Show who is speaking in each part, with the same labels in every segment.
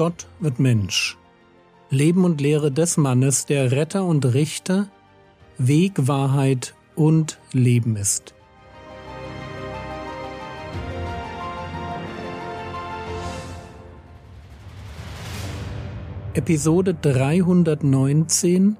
Speaker 1: Gott wird Mensch. Leben und Lehre des Mannes, der Retter und Richter, Weg, Wahrheit und Leben ist. Episode 319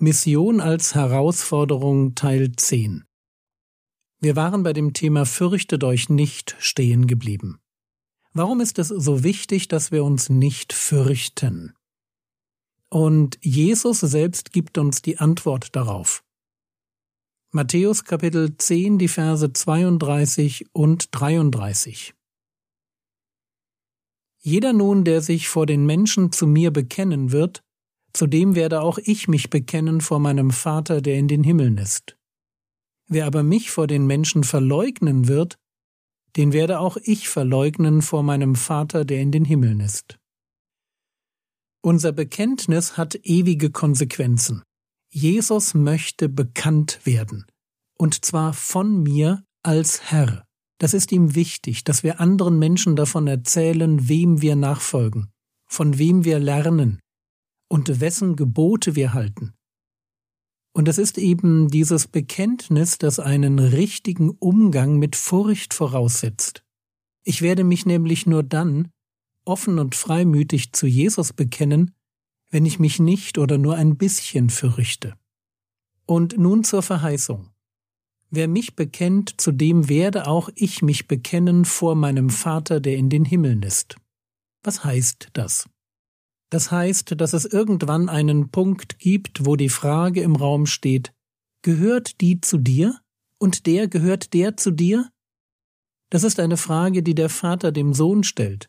Speaker 1: Mission als Herausforderung Teil 10 Wir waren bei dem Thema Fürchtet euch nicht stehen geblieben. Warum ist es so wichtig, dass wir uns nicht fürchten? Und Jesus selbst gibt uns die Antwort darauf. Matthäus Kapitel 10, die Verse 32 und 33. Jeder nun, der sich vor den Menschen zu mir bekennen wird, zu dem werde auch ich mich bekennen vor meinem Vater, der in den Himmeln ist. Wer aber mich vor den Menschen verleugnen wird, den werde auch ich verleugnen vor meinem Vater, der in den Himmeln ist. Unser Bekenntnis hat ewige Konsequenzen. Jesus möchte bekannt werden, und zwar von mir als Herr. Das ist ihm wichtig, dass wir anderen Menschen davon erzählen, wem wir nachfolgen, von wem wir lernen und wessen Gebote wir halten. Und es ist eben dieses Bekenntnis, das einen richtigen Umgang mit Furcht voraussetzt. Ich werde mich nämlich nur dann offen und freimütig zu Jesus bekennen, wenn ich mich nicht oder nur ein bisschen fürchte. Und nun zur Verheißung. Wer mich bekennt, zu dem werde auch ich mich bekennen vor meinem Vater, der in den Himmeln ist. Was heißt das? Das heißt, dass es irgendwann einen Punkt gibt, wo die Frage im Raum steht, gehört die zu dir? Und der gehört der zu dir? Das ist eine Frage, die der Vater dem Sohn stellt.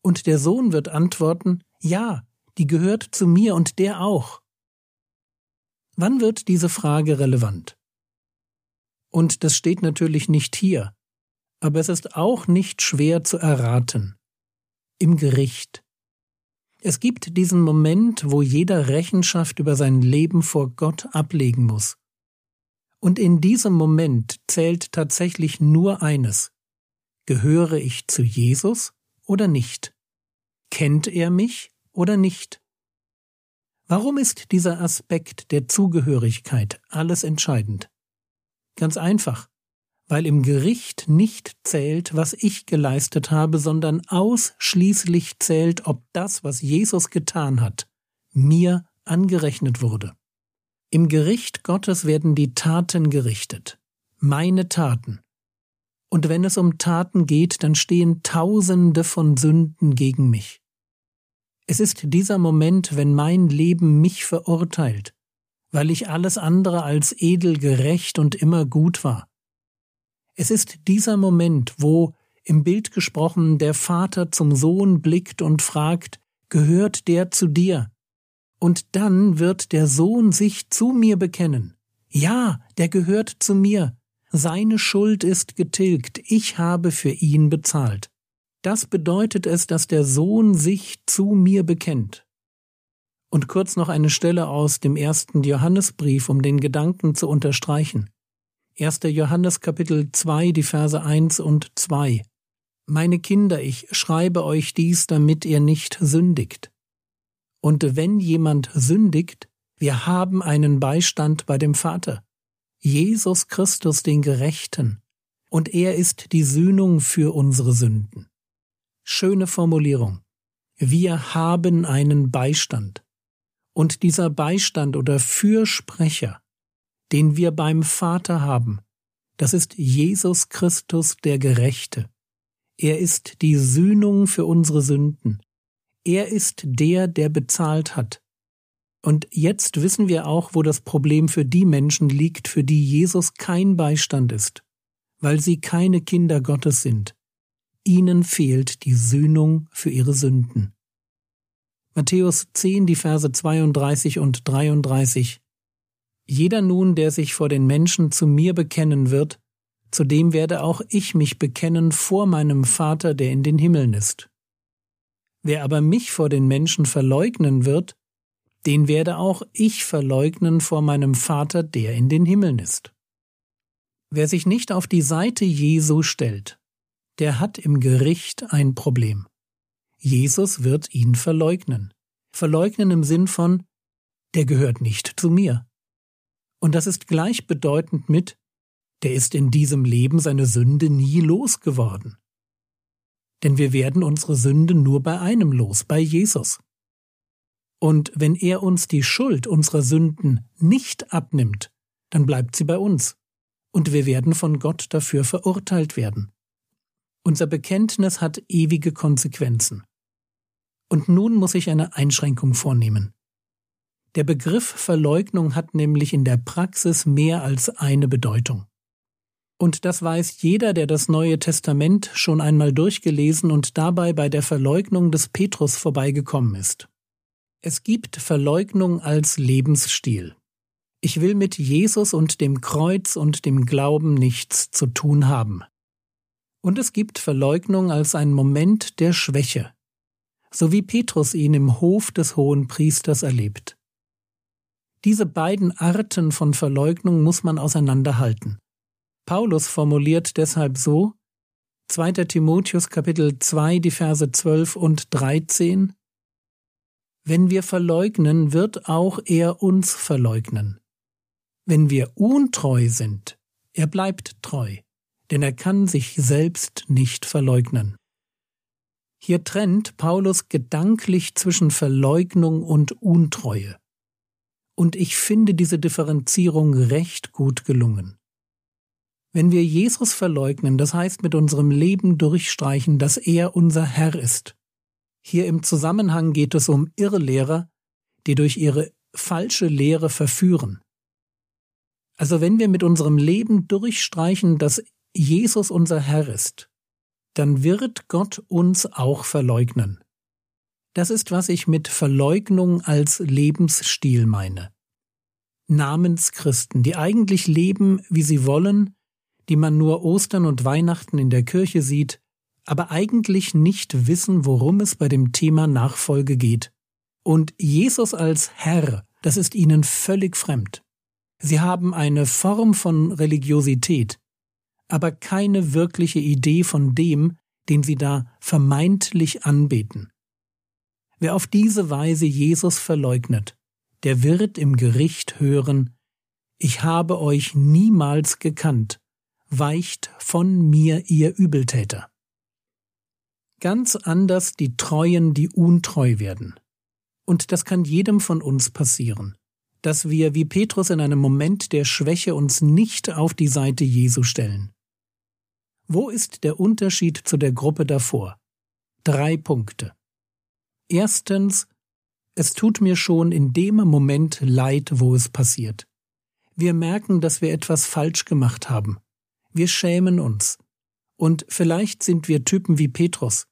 Speaker 1: Und der Sohn wird antworten, ja, die gehört zu mir und der auch. Wann wird diese Frage relevant? Und das steht natürlich nicht hier, aber es ist auch nicht schwer zu erraten. Im Gericht. Es gibt diesen Moment, wo jeder Rechenschaft über sein Leben vor Gott ablegen muss. Und in diesem Moment zählt tatsächlich nur eines. Gehöre ich zu Jesus oder nicht? Kennt er mich oder nicht? Warum ist dieser Aspekt der Zugehörigkeit alles entscheidend? Ganz einfach weil im Gericht nicht zählt, was ich geleistet habe, sondern ausschließlich zählt, ob das, was Jesus getan hat, mir angerechnet wurde. Im Gericht Gottes werden die Taten gerichtet, meine Taten. Und wenn es um Taten geht, dann stehen Tausende von Sünden gegen mich. Es ist dieser Moment, wenn mein Leben mich verurteilt, weil ich alles andere als edel, gerecht und immer gut war es ist dieser Moment, wo, im Bild gesprochen, der Vater zum Sohn blickt und fragt, gehört der zu dir? Und dann wird der Sohn sich zu mir bekennen. Ja, der gehört zu mir. Seine Schuld ist getilgt, ich habe für ihn bezahlt. Das bedeutet es, dass der Sohn sich zu mir bekennt. Und kurz noch eine Stelle aus dem ersten Johannesbrief, um den Gedanken zu unterstreichen. 1. Johannes Kapitel 2, die Verse 1 und 2. Meine Kinder, ich schreibe euch dies, damit ihr nicht sündigt. Und wenn jemand sündigt, wir haben einen Beistand bei dem Vater, Jesus Christus den Gerechten, und er ist die Sühnung für unsere Sünden. Schöne Formulierung. Wir haben einen Beistand. Und dieser Beistand oder Fürsprecher den wir beim Vater haben. Das ist Jesus Christus der Gerechte. Er ist die Sühnung für unsere Sünden. Er ist der, der bezahlt hat. Und jetzt wissen wir auch, wo das Problem für die Menschen liegt, für die Jesus kein Beistand ist, weil sie keine Kinder Gottes sind. Ihnen fehlt die Sühnung für ihre Sünden. Matthäus 10, die Verse 32 und 33 jeder nun, der sich vor den Menschen zu mir bekennen wird, zu dem werde auch ich mich bekennen vor meinem Vater, der in den Himmeln ist. Wer aber mich vor den Menschen verleugnen wird, den werde auch ich verleugnen vor meinem Vater, der in den Himmeln ist. Wer sich nicht auf die Seite Jesu stellt, der hat im Gericht ein Problem. Jesus wird ihn verleugnen. Verleugnen im Sinn von, der gehört nicht zu mir. Und das ist gleichbedeutend mit, der ist in diesem Leben seine Sünde nie losgeworden. Denn wir werden unsere Sünde nur bei einem los, bei Jesus. Und wenn er uns die Schuld unserer Sünden nicht abnimmt, dann bleibt sie bei uns, und wir werden von Gott dafür verurteilt werden. Unser Bekenntnis hat ewige Konsequenzen. Und nun muss ich eine Einschränkung vornehmen. Der Begriff Verleugnung hat nämlich in der Praxis mehr als eine Bedeutung. Und das weiß jeder, der das Neue Testament schon einmal durchgelesen und dabei bei der Verleugnung des Petrus vorbeigekommen ist. Es gibt Verleugnung als Lebensstil. Ich will mit Jesus und dem Kreuz und dem Glauben nichts zu tun haben. Und es gibt Verleugnung als ein Moment der Schwäche, so wie Petrus ihn im Hof des hohen Priesters erlebt. Diese beiden Arten von Verleugnung muss man auseinanderhalten. Paulus formuliert deshalb so 2. Timotheus Kapitel 2 die Verse 12 und 13 wenn wir verleugnen, wird auch er uns verleugnen. Wenn wir untreu sind, er bleibt treu, denn er kann sich selbst nicht verleugnen. Hier trennt Paulus gedanklich zwischen Verleugnung und Untreue. Und ich finde diese Differenzierung recht gut gelungen. Wenn wir Jesus verleugnen, das heißt mit unserem Leben durchstreichen, dass er unser Herr ist, hier im Zusammenhang geht es um Irrlehrer, die durch ihre falsche Lehre verführen. Also wenn wir mit unserem Leben durchstreichen, dass Jesus unser Herr ist, dann wird Gott uns auch verleugnen. Das ist, was ich mit Verleugnung als Lebensstil meine. Namenschristen, die eigentlich leben, wie sie wollen, die man nur Ostern und Weihnachten in der Kirche sieht, aber eigentlich nicht wissen, worum es bei dem Thema Nachfolge geht. Und Jesus als Herr, das ist ihnen völlig fremd. Sie haben eine Form von Religiosität, aber keine wirkliche Idee von dem, den sie da vermeintlich anbeten. Wer auf diese Weise Jesus verleugnet, der wird im Gericht hören, ich habe euch niemals gekannt, weicht von mir, ihr Übeltäter ganz anders die Treuen, die untreu werden. Und das kann jedem von uns passieren, dass wir wie Petrus in einem Moment der Schwäche uns nicht auf die Seite Jesu stellen. Wo ist der Unterschied zu der Gruppe davor? Drei Punkte. Erstens, es tut mir schon in dem Moment leid, wo es passiert. Wir merken, dass wir etwas falsch gemacht haben. Wir schämen uns. Und vielleicht sind wir Typen wie Petrus,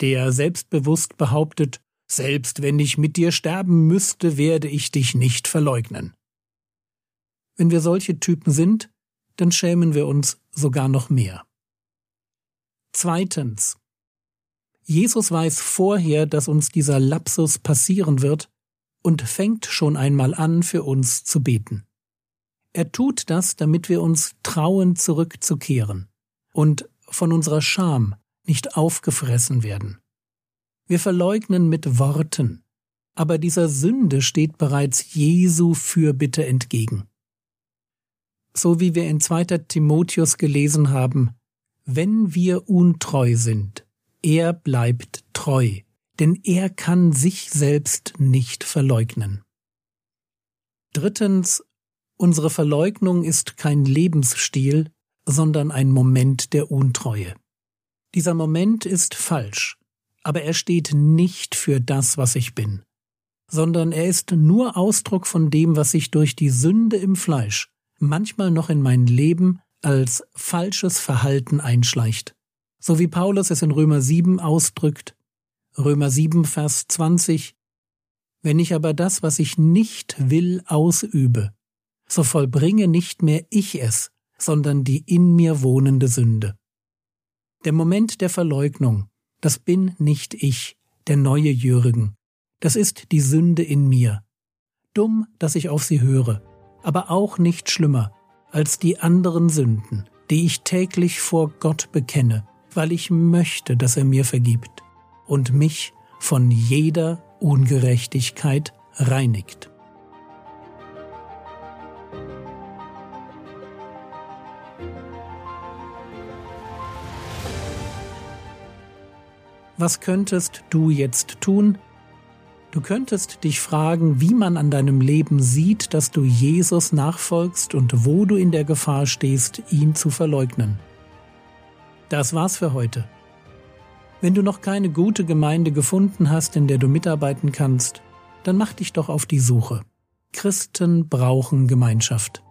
Speaker 1: der selbstbewusst behauptet, selbst wenn ich mit dir sterben müsste, werde ich dich nicht verleugnen. Wenn wir solche Typen sind, dann schämen wir uns sogar noch mehr. Zweitens. Jesus weiß vorher, dass uns dieser Lapsus passieren wird und fängt schon einmal an, für uns zu beten. Er tut das, damit wir uns trauen, zurückzukehren und von unserer Scham nicht aufgefressen werden. Wir verleugnen mit Worten, aber dieser Sünde steht bereits Jesu Fürbitte entgegen. So wie wir in 2. Timotheus gelesen haben, wenn wir untreu sind, er bleibt treu, denn er kann sich selbst nicht verleugnen. Drittens, unsere Verleugnung ist kein Lebensstil, sondern ein Moment der Untreue. Dieser Moment ist falsch, aber er steht nicht für das, was ich bin, sondern er ist nur Ausdruck von dem, was sich durch die Sünde im Fleisch, manchmal noch in mein Leben als falsches Verhalten einschleicht. So wie Paulus es in Römer 7 ausdrückt, Römer 7, Vers 20, Wenn ich aber das, was ich nicht will, ausübe, so vollbringe nicht mehr ich es, sondern die in mir wohnende Sünde. Der Moment der Verleugnung, das bin nicht ich, der neue Jürgen. Das ist die Sünde in mir. Dumm, dass ich auf sie höre, aber auch nicht schlimmer als die anderen Sünden, die ich täglich vor Gott bekenne, weil ich möchte, dass er mir vergibt und mich von jeder Ungerechtigkeit reinigt. Was könntest du jetzt tun? Du könntest dich fragen, wie man an deinem Leben sieht, dass du Jesus nachfolgst und wo du in der Gefahr stehst, ihn zu verleugnen. Das war's für heute. Wenn du noch keine gute Gemeinde gefunden hast, in der du mitarbeiten kannst, dann mach dich doch auf die Suche. Christen brauchen Gemeinschaft.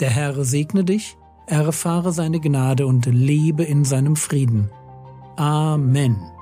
Speaker 1: Der Herr segne dich, erfahre seine Gnade und lebe in seinem Frieden. Amen.